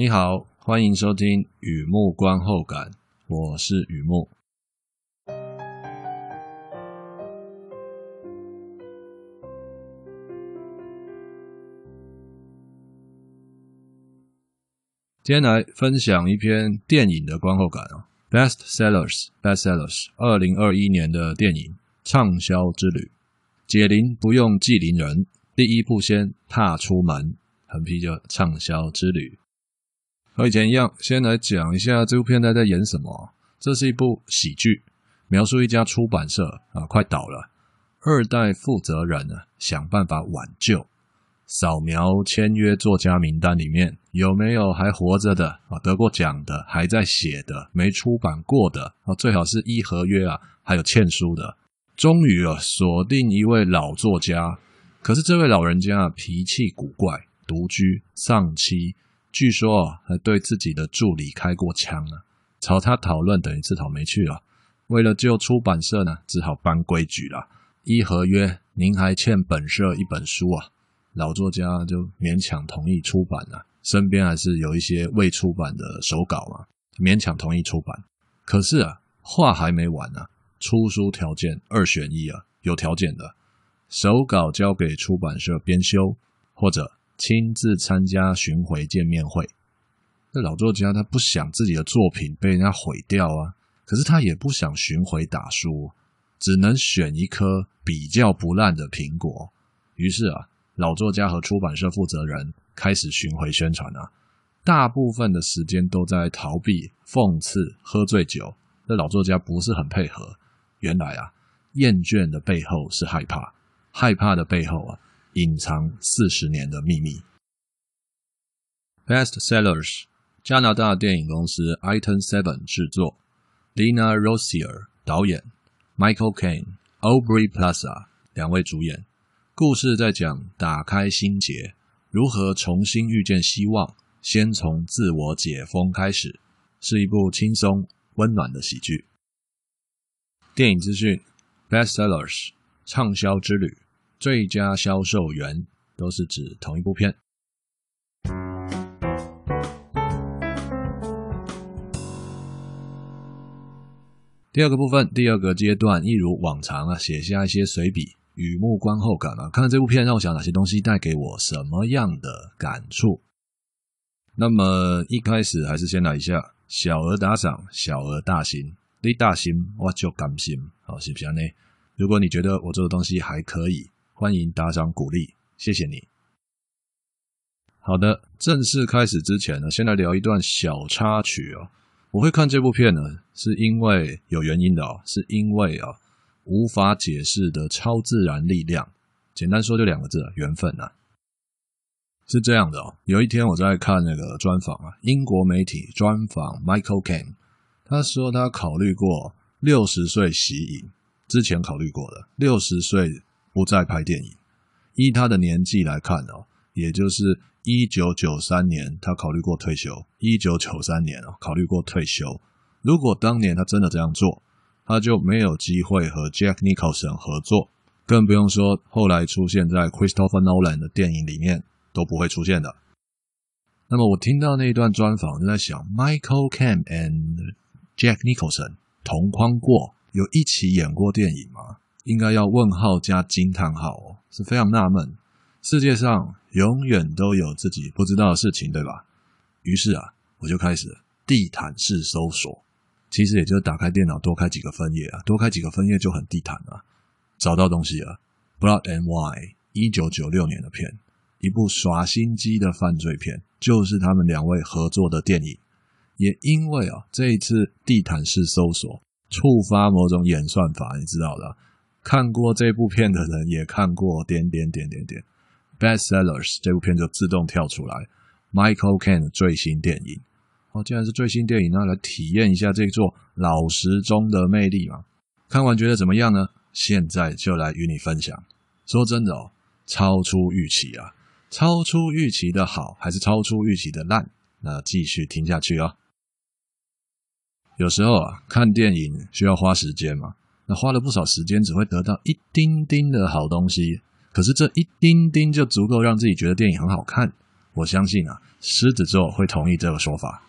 你好，欢迎收听雨木观后感，我是雨木。今天来分享一篇电影的观后感啊，Best Sellers，Best Sellers，二零二一年的电影畅销之旅，解铃不用系铃人，第一步先踏出门，横批就畅销之旅。和以前一样，先来讲一下这部片在在演什么。这是一部喜剧，描述一家出版社啊快倒了，二代负责人呢想办法挽救。扫描签约作家名单里面有没有还活着的啊？得过奖的，还在写的，没出版过的啊？最好是一合约啊，还有欠书的。终于啊，锁定一位老作家。可是这位老人家脾气古怪，独居，丧妻，据说啊，还对自己的助理开过枪啊。朝他讨论等于自讨没趣啊。为了救出版社呢，只好搬规矩了。一合约，您还欠本社一本书啊。老作家就勉强同意出版了，身边还是有一些未出版的手稿嘛，勉强同意出版。可是啊，话还没完呢，出书条件二选一啊，有条件的，手稿交给出版社编修，或者亲自参加巡回见面会。这老作家他不想自己的作品被人家毁掉啊，可是他也不想巡回打书，只能选一颗比较不烂的苹果。于是啊。老作家和出版社负责人开始巡回宣传啊，大部分的时间都在逃避、讽刺、喝醉酒。这老作家不是很配合。原来啊，厌倦的背后是害怕，害怕的背后啊，隐藏四十年的秘密。Best Sellers，加拿大电影公司 Item Seven 制作，Lina Rosier 导演，Michael Caine、Aubrey Plaza 两位主演。故事在讲打开心结，如何重新遇见希望，先从自我解封开始，是一部轻松温暖的喜剧。电影资讯：Best Sellers 畅销之旅，最佳销售员都是指同一部片。第二个部分，第二个阶段，一如往常啊，写下一些随笔。雨目观后感啊，看了这部片让我想哪些东西带给我什么样的感触？那么一开始还是先来一下小额打赏，小额大心，你大心我就甘心，好，是不是呢？如果你觉得我做的东西还可以，欢迎打赏鼓励，谢谢你。好的，正式开始之前呢，先来聊一段小插曲哦。我会看这部片呢，是因为有原因的哦，是因为啊。无法解释的超自然力量，简单说就两个字：缘分、啊。是这样的哦，有一天我在看那个专访啊，英国媒体专访 Michael Caine，他说他考虑过六十岁息影，之前考虑过了，六十岁不再拍电影。依他的年纪来看哦，也就是一九九三年他考虑过退休，一九九三年哦考虑过退休。如果当年他真的这样做，他就没有机会和 Jack Nicholson 合作，更不用说后来出现在 Christopher Nolan 的电影里面都不会出现的。那么我听到那一段专访，就在想，Michael Caine and Jack Nicholson 同框过，有一起演过电影吗？应该要问号加惊叹号哦，是非常纳闷。世界上永远都有自己不知道的事情，对吧？于是啊，我就开始地毯式搜索。其实也就是打开电脑，多开几个分页啊，多开几个分页就很地毯了，找到东西了。Blood and Wine，一九九六年的片，一部耍心机的犯罪片，就是他们两位合作的电影。也因为啊，这一次地毯式搜索触发某种演算法，你知道的，看过这部片的人也看过点点点点点，Best Sellers 这部片就自动跳出来，Michael Caine 的最新电影。哦，既然是最新电影，那来体验一下这座老时钟的魅力嘛。看完觉得怎么样呢？现在就来与你分享。说真的哦，超出预期啊！超出预期的好，还是超出预期的烂？那继续听下去哦。有时候啊，看电影需要花时间嘛。那花了不少时间，只会得到一丁丁的好东西。可是这一丁丁就足够让自己觉得电影很好看。我相信啊，狮子座会同意这个说法。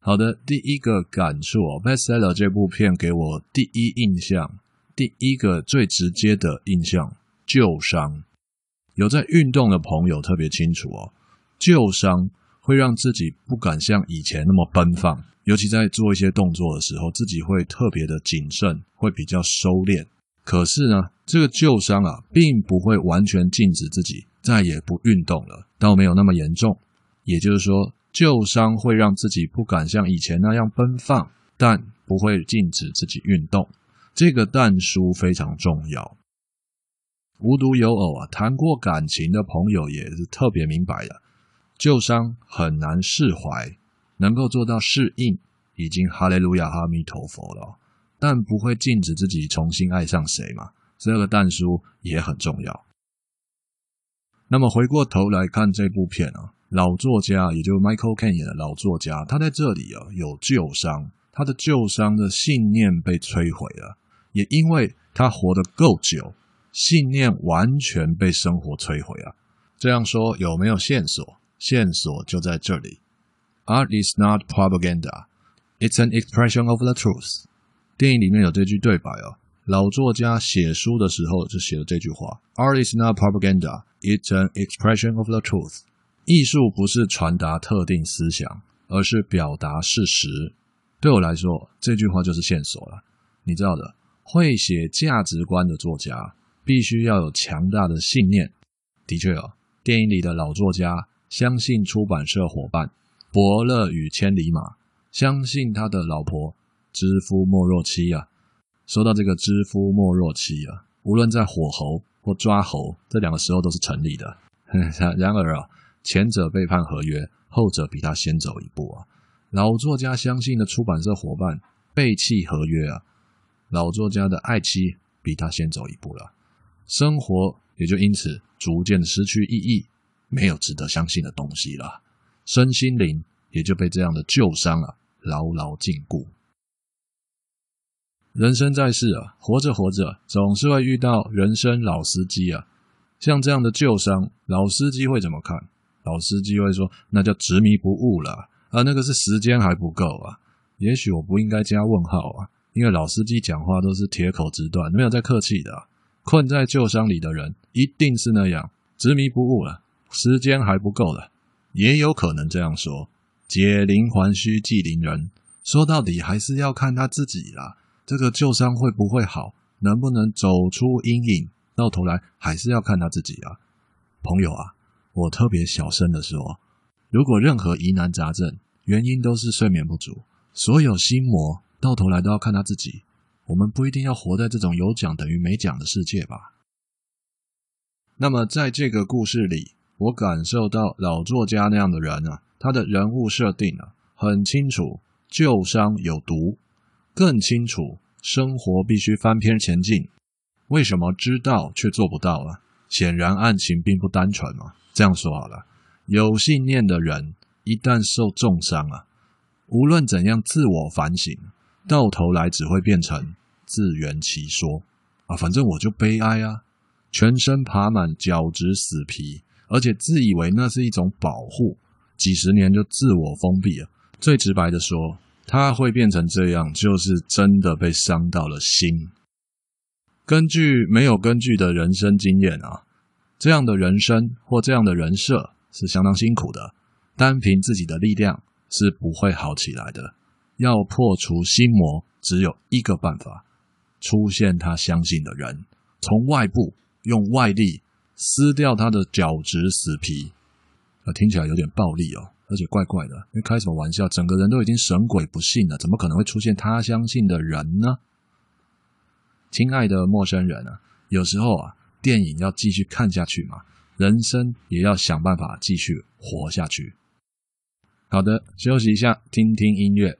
好的，第一个感触哦，《Bestseller》这部片给我第一印象，第一个最直接的印象，旧伤。有在运动的朋友特别清楚哦，旧伤会让自己不敢像以前那么奔放，尤其在做一些动作的时候，自己会特别的谨慎，会比较收敛。可是呢，这个旧伤啊，并不会完全禁止自己再也不运动了，倒没有那么严重。也就是说，旧伤会让自己不敢像以前那样奔放，但不会禁止自己运动。这个但书非常重要。无独有偶啊，谈过感情的朋友也是特别明白的，旧伤很难释怀，能够做到适应，已经哈利路亚阿弥陀佛了。但不会禁止自己重新爱上谁嘛？这个但书也很重要。那么回过头来看这部片啊，老作家也就是 Michael Caine 演的老作家，他在这里啊有旧伤，他的旧伤的信念被摧毁了，也因为他活得够久，信念完全被生活摧毁了。这样说有没有线索？线索就在这里。Art is not propaganda; it's an expression of the truth. 电影里面有这句对白哦，老作家写书的时候就写了这句话：“Art is not propaganda; it's an expression of the truth.” 艺术不是传达特定思想，而是表达事实。对我来说，这句话就是线索了。你知道的，会写价值观的作家必须要有强大的信念。的确哦，电影里的老作家相信出版社伙伴伯乐与千里马，相信他的老婆。知夫莫若妻啊！说到这个知夫莫若妻啊，无论在火候或抓猴这两个时候都是成立的。然而啊，前者背叛合约，后者比他先走一步啊。老作家相信的出版社伙伴背弃合约啊，老作家的爱妻比他先走一步了，生活也就因此逐渐失去意义，没有值得相信的东西了，身心灵也就被这样的旧伤啊牢牢禁锢。人生在世啊，活着活着，总是会遇到人生老司机啊。像这样的旧伤，老司机会怎么看？老司机会说：“那叫执迷不悟了啊，那个是时间还不够啊。”也许我不应该加问号啊，因为老司机讲话都是铁口直断，没有在客气的。困在旧伤里的人，一定是那样执迷不悟了，时间还不够了，也有可能这样说。解铃还须系铃人，说到底还是要看他自己啦。这个旧伤会不会好？能不能走出阴影？到头来还是要看他自己啊，朋友啊！我特别小声的说，如果任何疑难杂症原因都是睡眠不足，所有心魔到头来都要看他自己。我们不一定要活在这种有奖等于没奖的世界吧？那么在这个故事里，我感受到老作家那样的人啊，他的人物设定啊很清楚，旧伤有毒。更清楚，生活必须翻篇前进。为什么知道却做不到啊？显然案情并不单纯嘛。这样说好了，有信念的人一旦受重伤啊，无论怎样自我反省，到头来只会变成自圆其说啊。反正我就悲哀啊，全身爬满角质死皮，而且自以为那是一种保护，几十年就自我封闭了。最直白的说。他会变成这样，就是真的被伤到了心。根据没有根据的人生经验啊，这样的人生或这样的人设是相当辛苦的。单凭自己的力量是不会好起来的。要破除心魔，只有一个办法：出现他相信的人，从外部用外力撕掉他的角质死皮。啊，听起来有点暴力哦。而且怪怪的，因为开什么玩笑？整个人都已经神鬼不信了，怎么可能会出现他相信的人呢？亲爱的陌生人啊，有时候啊，电影要继续看下去嘛，人生也要想办法继续活下去。好的，休息一下，听听音乐。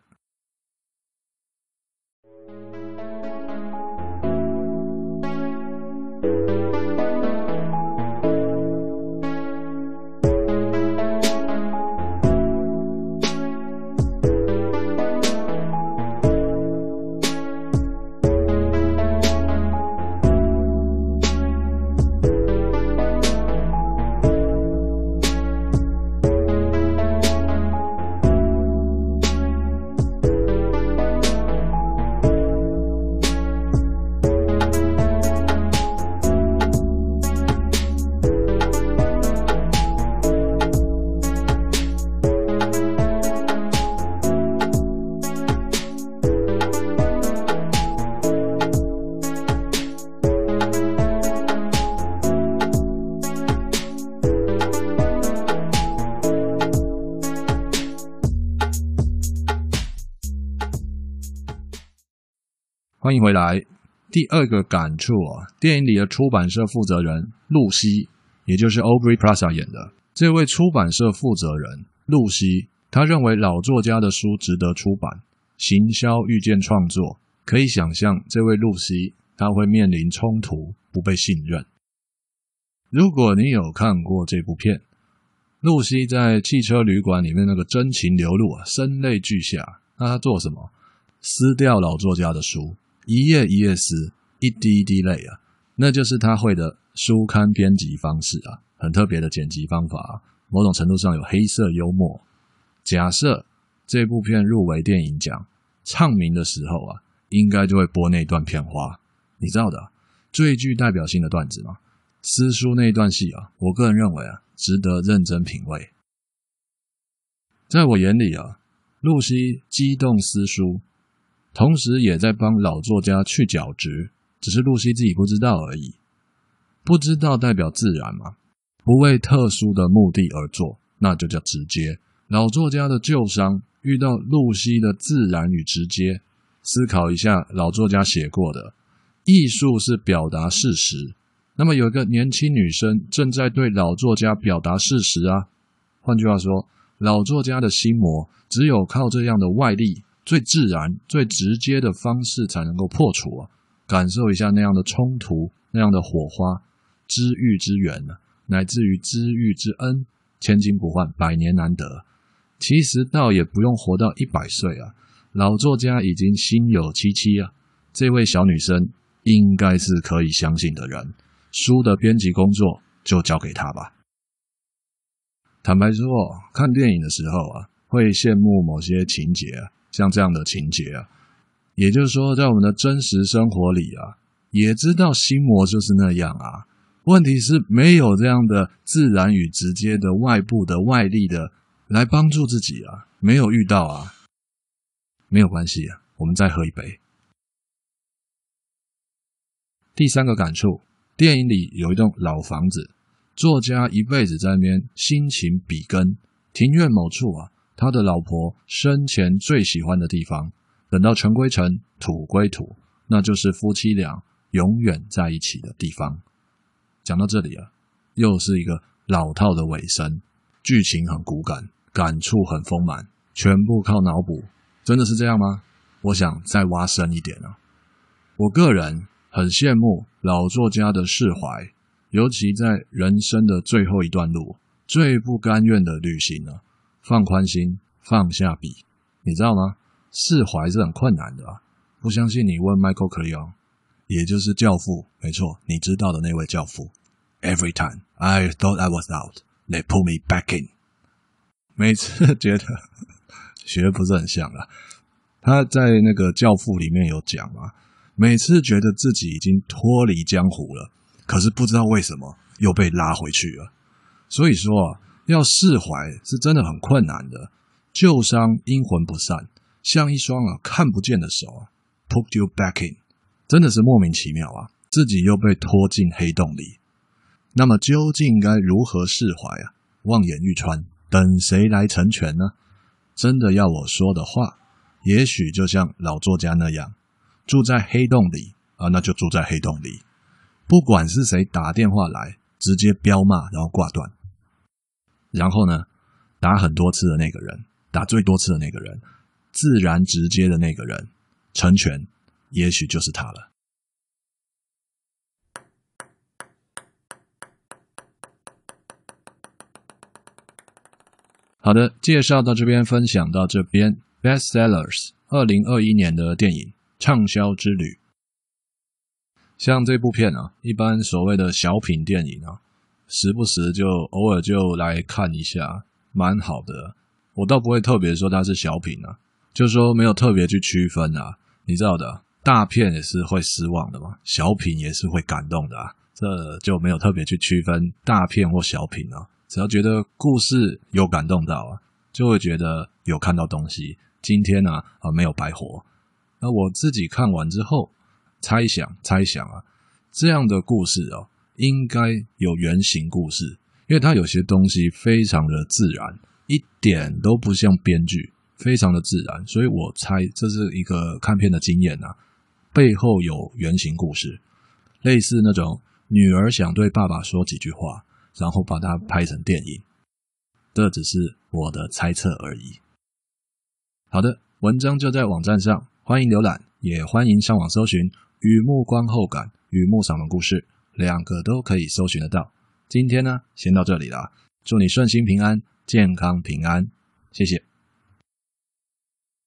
欢迎回来。第二个感触啊，电影里的出版社负责人露西，也就是 Aubrey Plaza 演的这位出版社负责人露西，他认为老作家的书值得出版，行销遇见创作，可以想象这位露西他会面临冲突，不被信任。如果你有看过这部片，露西在汽车旅馆里面那个真情流露啊，声泪俱下，那他做什么？撕掉老作家的书。一页一页撕，一滴一滴泪啊，那就是他会的书刊编辑方式啊，很特别的剪辑方法啊，某种程度上有黑色幽默。假设这部片入围电影奖，唱名的时候啊，应该就会播那段片花，你知道的，最具代表性的段子嘛。撕书那一段戏啊，我个人认为啊，值得认真品味。在我眼里啊，露西激动撕书。同时也在帮老作家去角质，只是露西自己不知道而已。不知道代表自然吗？不为特殊的目的而做，那就叫直接。老作家的旧伤遇到露西的自然与直接，思考一下老作家写过的，艺术是表达事实。那么有一个年轻女生正在对老作家表达事实啊。换句话说，老作家的心魔只有靠这样的外力。最自然、最直接的方式才能够破除啊！感受一下那样的冲突、那样的火花，知遇之缘呢，乃至于知遇之恩，千金不换，百年难得。其实倒也不用活到一百岁啊，老作家已经心有戚戚啊。这位小女生应该是可以相信的人，书的编辑工作就交给她吧。坦白说，看电影的时候啊，会羡慕某些情节啊。像这样的情节啊，也就是说，在我们的真实生活里啊，也知道心魔就是那样啊。问题是没有这样的自然与直接的外部的外力的来帮助自己啊，没有遇到啊，没有关系啊，我们再喝一杯。第三个感触，电影里有一栋老房子，作家一辈子在那边辛勤笔耕，庭院某处啊。他的老婆生前最喜欢的地方，等到尘归尘，土归土，那就是夫妻俩永远在一起的地方。讲到这里啊，又是一个老套的尾声，剧情很骨感，感触很丰满，全部靠脑补，真的是这样吗？我想再挖深一点啊。我个人很羡慕老作家的释怀，尤其在人生的最后一段路，最不甘愿的旅行呢。放宽心，放下笔，你知道吗？释怀是很困难的啊！不相信你问 Michael c l e o n 也就是教父，没错，你知道的那位教父。Every time I thought I was out, they pull me back in。每次觉得 学不是很像了。他在那个教父里面有讲啊，每次觉得自己已经脱离江湖了，可是不知道为什么又被拉回去了。所以说啊。要释怀是真的很困难的，旧伤阴魂不散，像一双啊看不见的手啊，put you back in，真的是莫名其妙啊，自己又被拖进黑洞里。那么究竟该如何释怀啊？望眼欲穿，等谁来成全呢？真的要我说的话，也许就像老作家那样，住在黑洞里啊，那就住在黑洞里，不管是谁打电话来，直接飙骂，然后挂断。然后呢，打很多次的那个人，打最多次的那个人，自然直接的那个人，成全，也许就是他了。好的，介绍到这边，分享到这边，Bestsellers 二零二一年的电影畅销之旅。像这部片啊，一般所谓的小品电影啊。时不时就偶尔就来看一下，蛮好的。我倒不会特别说它是小品啊，就是说没有特别去区分啊。你知道的，大片也是会失望的嘛，小品也是会感动的啊。这就没有特别去区分大片或小品啊。只要觉得故事有感动到啊，就会觉得有看到东西。今天呢，啊，没有白活。那我自己看完之后，猜想猜想啊，这样的故事哦。应该有原型故事，因为它有些东西非常的自然，一点都不像编剧，非常的自然，所以我猜这是一个看片的经验啊。背后有原型故事，类似那种女儿想对爸爸说几句话，然后把它拍成电影。这只是我的猜测而已。好的，文章就在网站上，欢迎浏览，也欢迎上网搜寻《雨幕观后感》《雨幕散文故事》，两个都可以搜寻得到。今天呢，先到这里了，祝你顺心平安，健康平安，谢谢。